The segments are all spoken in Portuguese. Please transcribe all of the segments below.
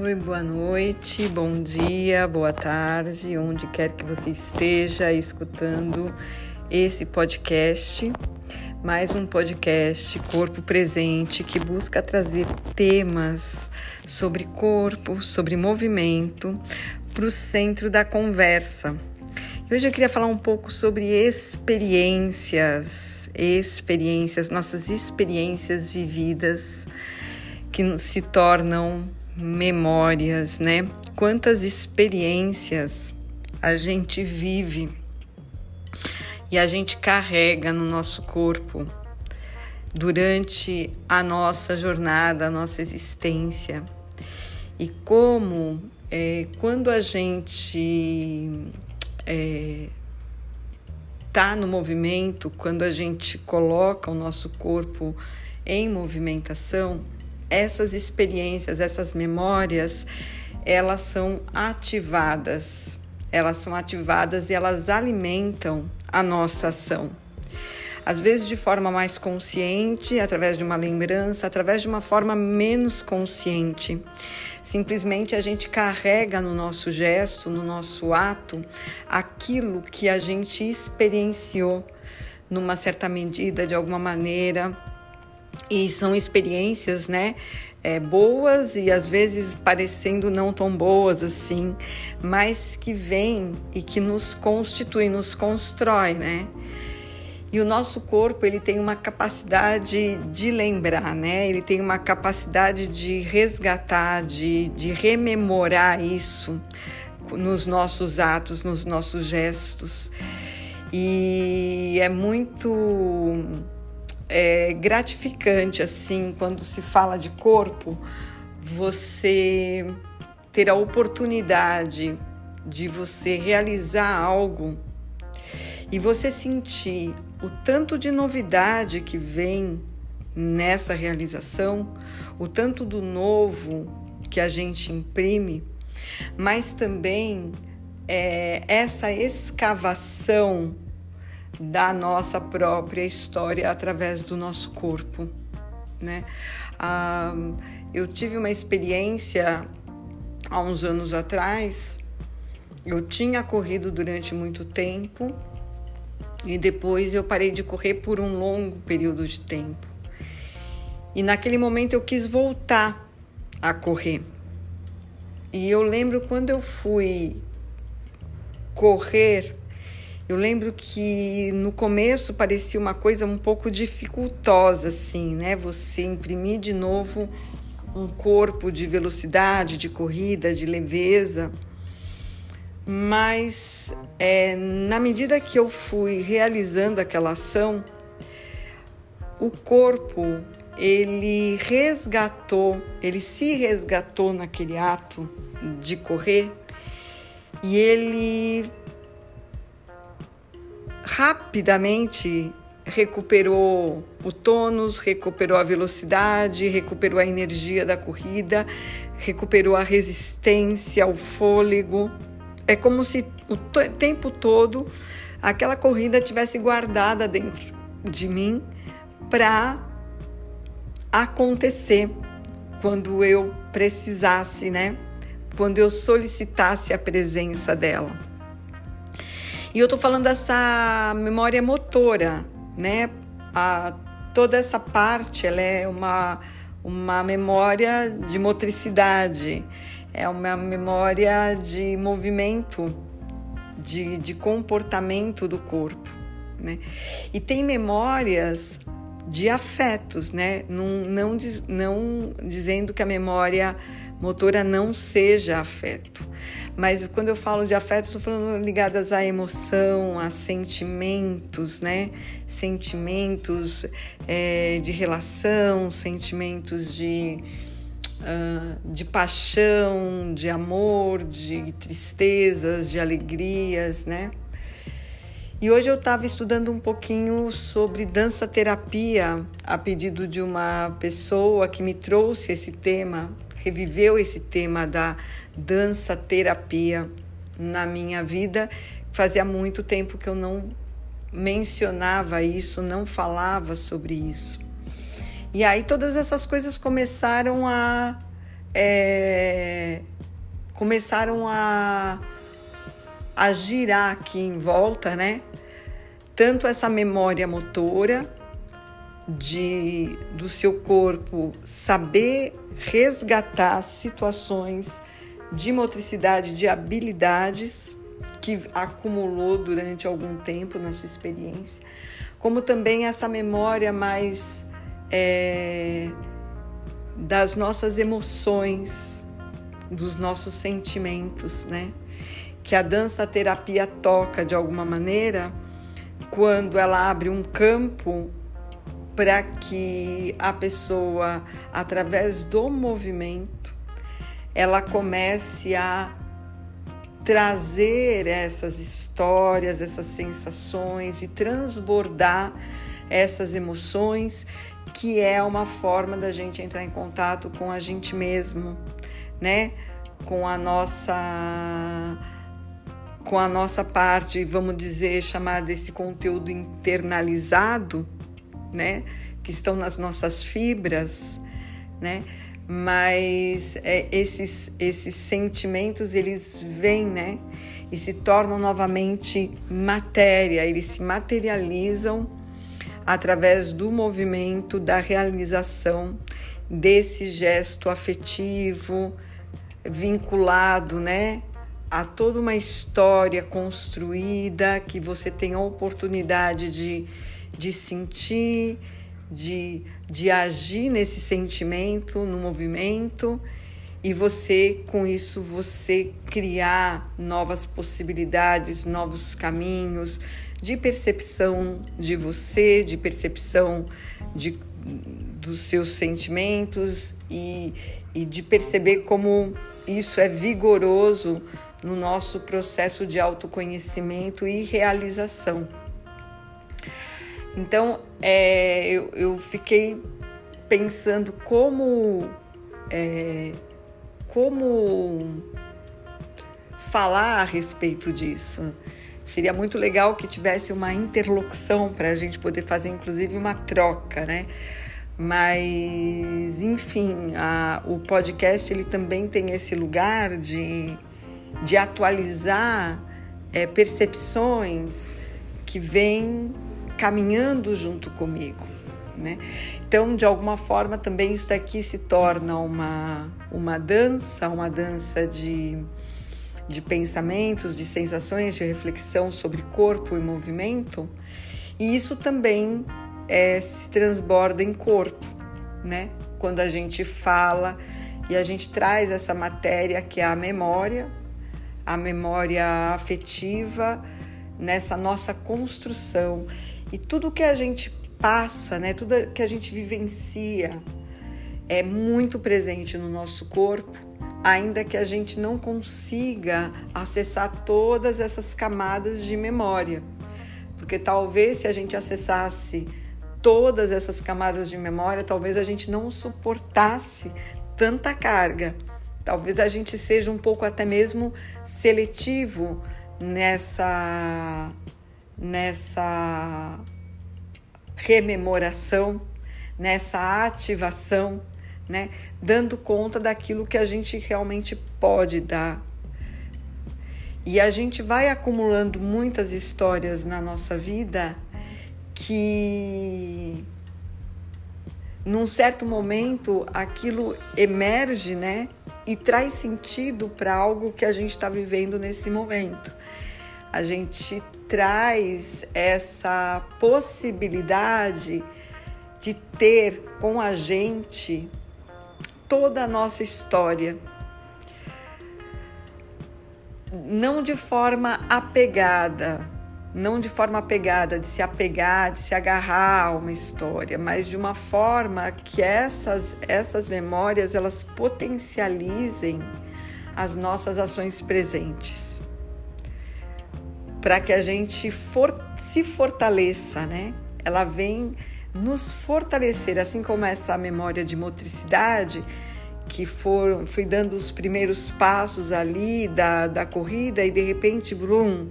Oi, boa noite, bom dia, boa tarde, onde quer que você esteja escutando esse podcast. Mais um podcast Corpo Presente que busca trazer temas sobre corpo, sobre movimento para o centro da conversa. Hoje eu queria falar um pouco sobre experiências, experiências, nossas experiências vividas que se tornam memórias, né? Quantas experiências a gente vive e a gente carrega no nosso corpo durante a nossa jornada, a nossa existência. E como é, quando a gente é, tá no movimento, quando a gente coloca o nosso corpo em movimentação, essas experiências, essas memórias, elas são ativadas. Elas são ativadas e elas alimentam a nossa ação. Às vezes de forma mais consciente, através de uma lembrança, através de uma forma menos consciente. Simplesmente a gente carrega no nosso gesto, no nosso ato, aquilo que a gente experienciou numa certa medida, de alguma maneira, e são experiências, né? É, boas e às vezes parecendo não tão boas assim, mas que vêm e que nos constitui, nos constrói, né? E o nosso corpo ele tem uma capacidade de lembrar, né? Ele tem uma capacidade de resgatar, de, de rememorar isso nos nossos atos, nos nossos gestos. E é muito é gratificante assim quando se fala de corpo, você ter a oportunidade de você realizar algo e você sentir o tanto de novidade que vem nessa realização, o tanto do novo que a gente imprime, mas também é, essa escavação da nossa própria história através do nosso corpo, né? Ah, eu tive uma experiência há uns anos atrás. Eu tinha corrido durante muito tempo e depois eu parei de correr por um longo período de tempo. E naquele momento eu quis voltar a correr. E eu lembro quando eu fui correr eu lembro que no começo parecia uma coisa um pouco dificultosa, assim, né? Você imprimir de novo um corpo de velocidade, de corrida, de leveza. Mas é, na medida que eu fui realizando aquela ação, o corpo ele resgatou, ele se resgatou naquele ato de correr e ele rapidamente recuperou o tônus, recuperou a velocidade, recuperou a energia da corrida, recuperou a resistência, o fôlego. É como se o tempo todo aquela corrida tivesse guardada dentro de mim para acontecer quando eu precisasse, né? Quando eu solicitasse a presença dela. E eu estou falando dessa memória motora, né? A, toda essa parte ela é uma, uma memória de motricidade, é uma memória de movimento, de, de comportamento do corpo. Né? E tem memórias de afetos, né? Não, não, não dizendo que a memória motora não seja afeto. Mas quando eu falo de afeto, estou falando ligadas à emoção, a sentimentos, né? Sentimentos é, de relação, sentimentos de, uh, de paixão, de amor, de tristezas, de alegrias, né? E hoje eu estava estudando um pouquinho sobre dança terapia a pedido de uma pessoa que me trouxe esse tema reviveu esse tema da dança terapia na minha vida. Fazia muito tempo que eu não mencionava isso, não falava sobre isso. E aí todas essas coisas começaram a é, começaram a, a girar aqui em volta, né? Tanto essa memória motora de do seu corpo saber resgatar situações de motricidade, de habilidades que acumulou durante algum tempo na sua experiência, como também essa memória mais é, das nossas emoções, dos nossos sentimentos, né? Que a dança terapia toca de alguma maneira quando ela abre um campo para que a pessoa, através do movimento, ela comece a trazer essas histórias, essas sensações e transbordar essas emoções, que é uma forma da gente entrar em contato com a gente mesmo, né? Com a nossa com a nossa parte, vamos dizer, chamar desse conteúdo internalizado, né? Que estão nas nossas fibras, né? mas é, esses, esses sentimentos eles vêm, né? E se tornam novamente matéria, eles se materializam através do movimento, da realização desse gesto afetivo, vinculado, né? A toda uma história construída que você tem a oportunidade de, de sentir, de, de agir nesse sentimento, no movimento, e você, com isso, você criar novas possibilidades, novos caminhos de percepção de você, de percepção de, dos seus sentimentos e, e de perceber como isso é vigoroso no nosso processo de autoconhecimento e realização. Então, é, eu, eu fiquei pensando como, é, como falar a respeito disso. Seria muito legal que tivesse uma interlocução para a gente poder fazer, inclusive, uma troca, né? Mas, enfim, a, o podcast ele também tem esse lugar de, de atualizar é, percepções que vêm caminhando junto comigo. Né? Então, de alguma forma, também isso daqui se torna uma, uma dança, uma dança de, de pensamentos, de sensações, de reflexão sobre corpo e movimento, e isso também é, se transborda em corpo, né? Quando a gente fala e a gente traz essa matéria que é a memória, a memória afetiva, nessa nossa construção e tudo que a gente passa, né, tudo que a gente vivencia é muito presente no nosso corpo, ainda que a gente não consiga acessar todas essas camadas de memória. Porque talvez se a gente acessasse todas essas camadas de memória, talvez a gente não suportasse tanta carga. Talvez a gente seja um pouco até mesmo seletivo nessa nessa rememoração, nessa ativação, né? Dando conta daquilo que a gente realmente pode dar. E a gente vai acumulando muitas histórias na nossa vida que num certo momento aquilo emerge, né? E traz sentido para algo que a gente está vivendo nesse momento. A gente traz essa possibilidade de ter com a gente toda a nossa história. Não de forma apegada, não de forma apegada, de se apegar, de se agarrar a uma história, mas de uma forma que essas, essas memórias elas potencializem as nossas ações presentes para que a gente for, se fortaleça, né? Ela vem nos fortalecer, assim como essa memória de motricidade que foram, fui dando os primeiros passos ali da, da corrida e de repente, Brum,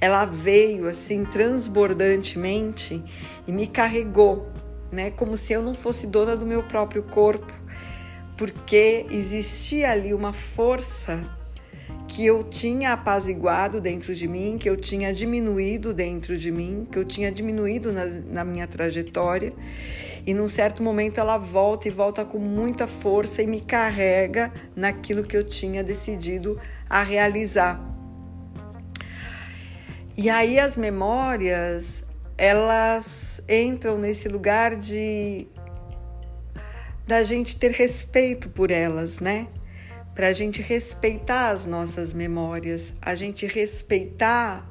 ela veio assim transbordantemente e me carregou, né? Como se eu não fosse dona do meu próprio corpo, porque existia ali uma força que eu tinha apaziguado dentro de mim, que eu tinha diminuído dentro de mim, que eu tinha diminuído na, na minha trajetória. E num certo momento ela volta e volta com muita força e me carrega naquilo que eu tinha decidido a realizar. E aí as memórias, elas entram nesse lugar de da gente ter respeito por elas, né? Para a gente respeitar as nossas memórias, a gente respeitar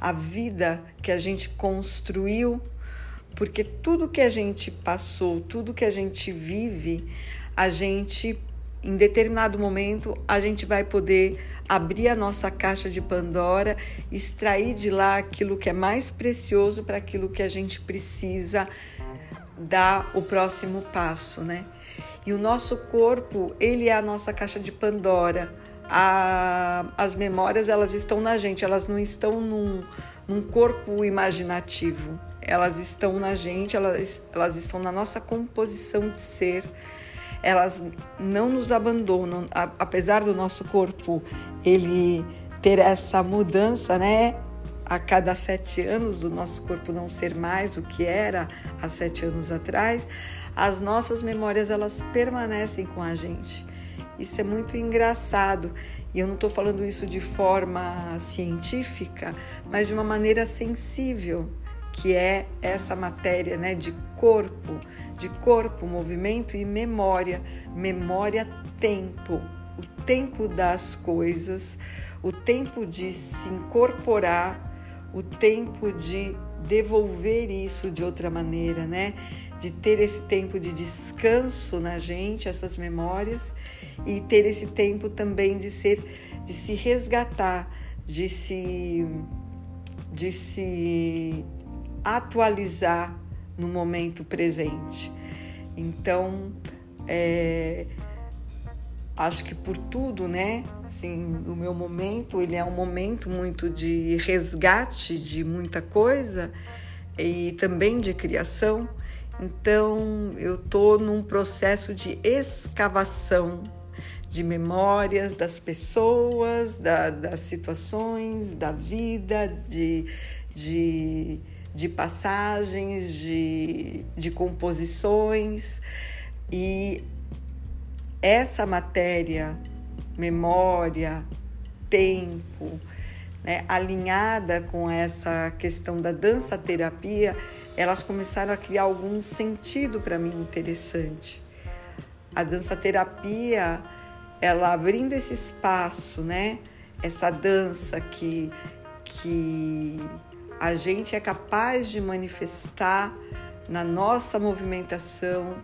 a vida que a gente construiu, porque tudo que a gente passou, tudo que a gente vive, a gente em determinado momento a gente vai poder abrir a nossa caixa de Pandora, extrair de lá aquilo que é mais precioso para aquilo que a gente precisa dar o próximo passo, né? E o nosso corpo, ele é a nossa caixa de Pandora. A, as memórias, elas estão na gente, elas não estão num, num corpo imaginativo. Elas estão na gente, elas, elas estão na nossa composição de ser. Elas não nos abandonam, a, apesar do nosso corpo ele ter essa mudança, né? A cada sete anos do nosso corpo não ser mais o que era há sete anos atrás, as nossas memórias elas permanecem com a gente. Isso é muito engraçado e eu não estou falando isso de forma científica, mas de uma maneira sensível, que é essa matéria né, de corpo, de corpo, movimento e memória. Memória, tempo, o tempo das coisas, o tempo de se incorporar, o tempo de devolver isso de outra maneira, né? De ter esse tempo de descanso na gente, essas memórias, e ter esse tempo também de ser, de se resgatar, de se, de se atualizar no momento presente. Então, é, acho que por tudo, né? Assim, o meu momento, ele é um momento muito de resgate de muita coisa e também de criação. Então, eu estou num processo de escavação de memórias das pessoas, da, das situações, da vida, de, de, de passagens, de, de composições. E essa matéria, memória, tempo, né, alinhada com essa questão da dança terapia, elas começaram a criar algum sentido para mim interessante. A dança terapia, ela abrindo esse espaço, né? Essa dança que que a gente é capaz de manifestar na nossa movimentação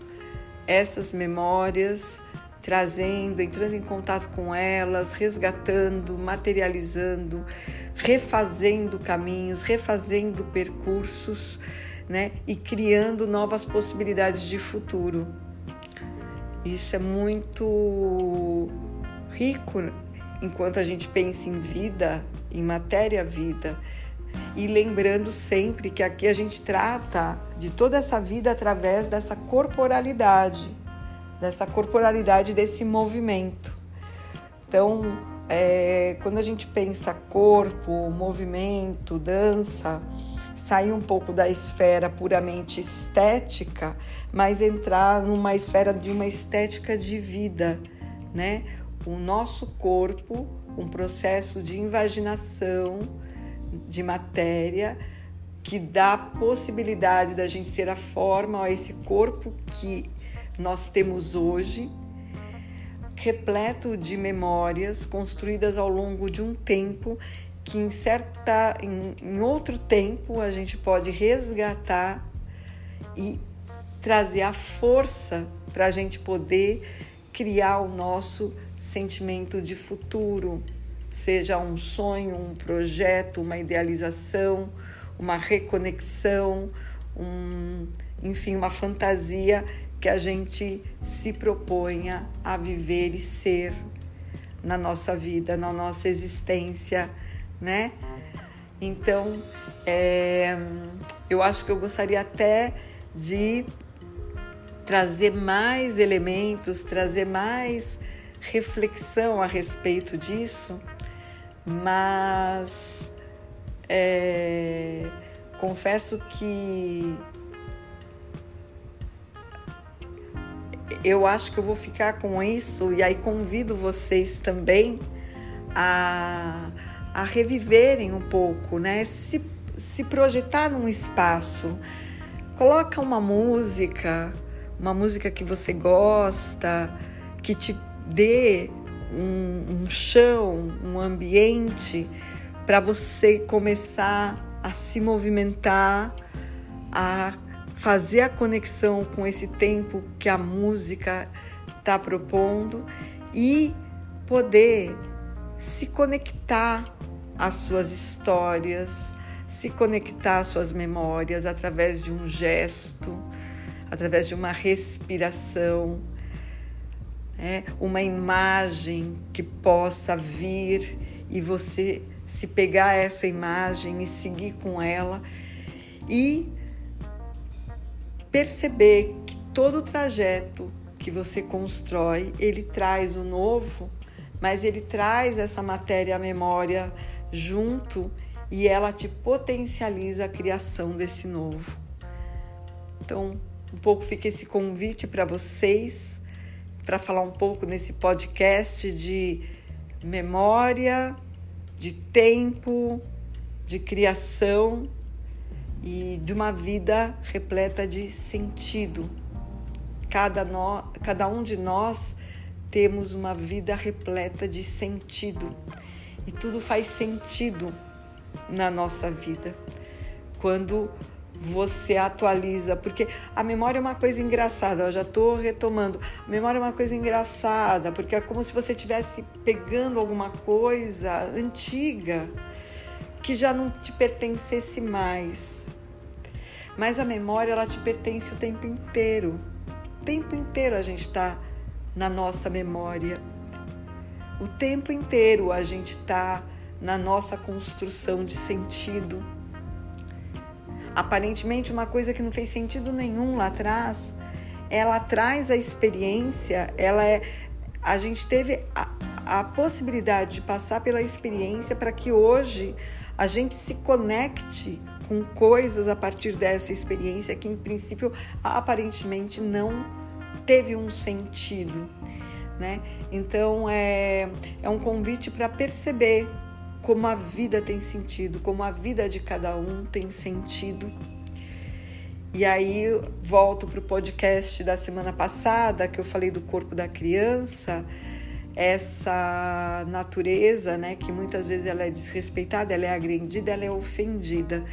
essas memórias, trazendo, entrando em contato com elas, resgatando, materializando, refazendo caminhos, refazendo percursos né? E criando novas possibilidades de futuro. Isso é muito rico enquanto a gente pensa em vida, em matéria-vida. E lembrando sempre que aqui a gente trata de toda essa vida através dessa corporalidade, dessa corporalidade desse movimento. Então, é, quando a gente pensa corpo, movimento, dança, sair um pouco da esfera puramente estética, mas entrar numa esfera de uma estética de vida, né? O nosso corpo, um processo de invaginação de matéria que dá possibilidade da gente ter a forma a esse corpo que nós temos hoje, repleto de memórias construídas ao longo de um tempo que em certa em, em outro tempo a gente pode resgatar e trazer a força para a gente poder criar o nosso sentimento de futuro, seja um sonho, um projeto, uma idealização, uma reconexão, um, enfim, uma fantasia que a gente se proponha a viver e ser na nossa vida, na nossa existência né? Então, é, eu acho que eu gostaria até de trazer mais elementos, trazer mais reflexão a respeito disso, mas é, confesso que eu acho que eu vou ficar com isso e aí convido vocês também a, a reviverem um pouco, né? Se, se projetar num espaço, coloca uma música, uma música que você gosta, que te dê um, um chão, um ambiente para você começar a se movimentar, a fazer a conexão com esse tempo que a música está propondo e poder se conectar às suas histórias, se conectar às suas memórias através de um gesto, através de uma respiração, é, uma imagem que possa vir e você se pegar essa imagem e seguir com ela e perceber que todo o trajeto que você constrói, ele traz o novo, mas ele traz essa matéria, memória junto e ela te potencializa a criação desse novo. Então, um pouco fica esse convite para vocês para falar um pouco nesse podcast de memória, de tempo, de criação e de uma vida repleta de sentido. Cada, no, cada um de nós temos uma vida repleta de sentido e tudo faz sentido na nossa vida quando você atualiza, porque a memória é uma coisa engraçada, eu já estou retomando. A memória é uma coisa engraçada, porque é como se você estivesse pegando alguma coisa antiga que já não te pertencesse mais. Mas a memória ela te pertence o tempo inteiro. O tempo inteiro a gente está na nossa memória. O tempo inteiro a gente está na nossa construção de sentido. Aparentemente, uma coisa que não fez sentido nenhum lá atrás, ela traz a experiência, ela é. A gente teve a, a possibilidade de passar pela experiência para que hoje a gente se conecte com coisas a partir dessa experiência que, em princípio, aparentemente não teve um sentido. Né? Então, é, é um convite para perceber como a vida tem sentido, como a vida de cada um tem sentido. E aí volto para o podcast da semana passada que eu falei do corpo da criança essa natureza, né, que muitas vezes ela é desrespeitada, ela é agredida, ela é ofendida,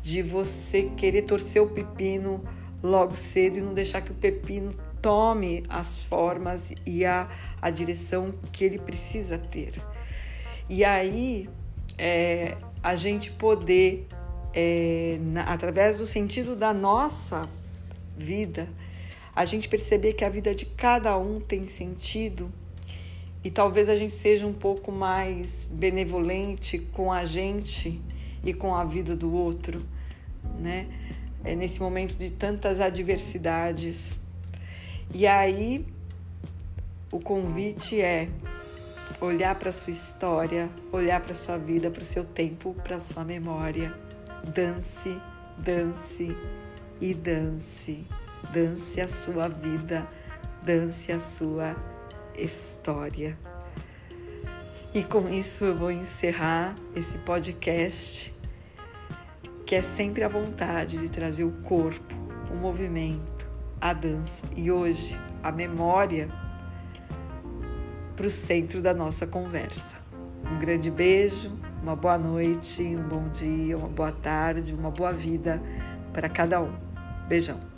de você querer torcer o pepino logo cedo e não deixar que o pepino tome as formas e a, a direção que ele precisa ter. E aí é, a gente poder, é, na, através do sentido da nossa vida, a gente perceber que a vida de cada um tem sentido e talvez a gente seja um pouco mais benevolente com a gente e com a vida do outro, né? É nesse momento de tantas adversidades. E aí o convite é olhar para sua história, olhar para sua vida, para o seu tempo, para sua memória. Dance, dance e dance. Dance a sua vida, dance a sua história. E com isso eu vou encerrar esse podcast, que é sempre a vontade de trazer o corpo, o movimento, a dança e hoje a memória para o centro da nossa conversa. Um grande beijo, uma boa noite, um bom dia, uma boa tarde, uma boa vida para cada um. Beijão.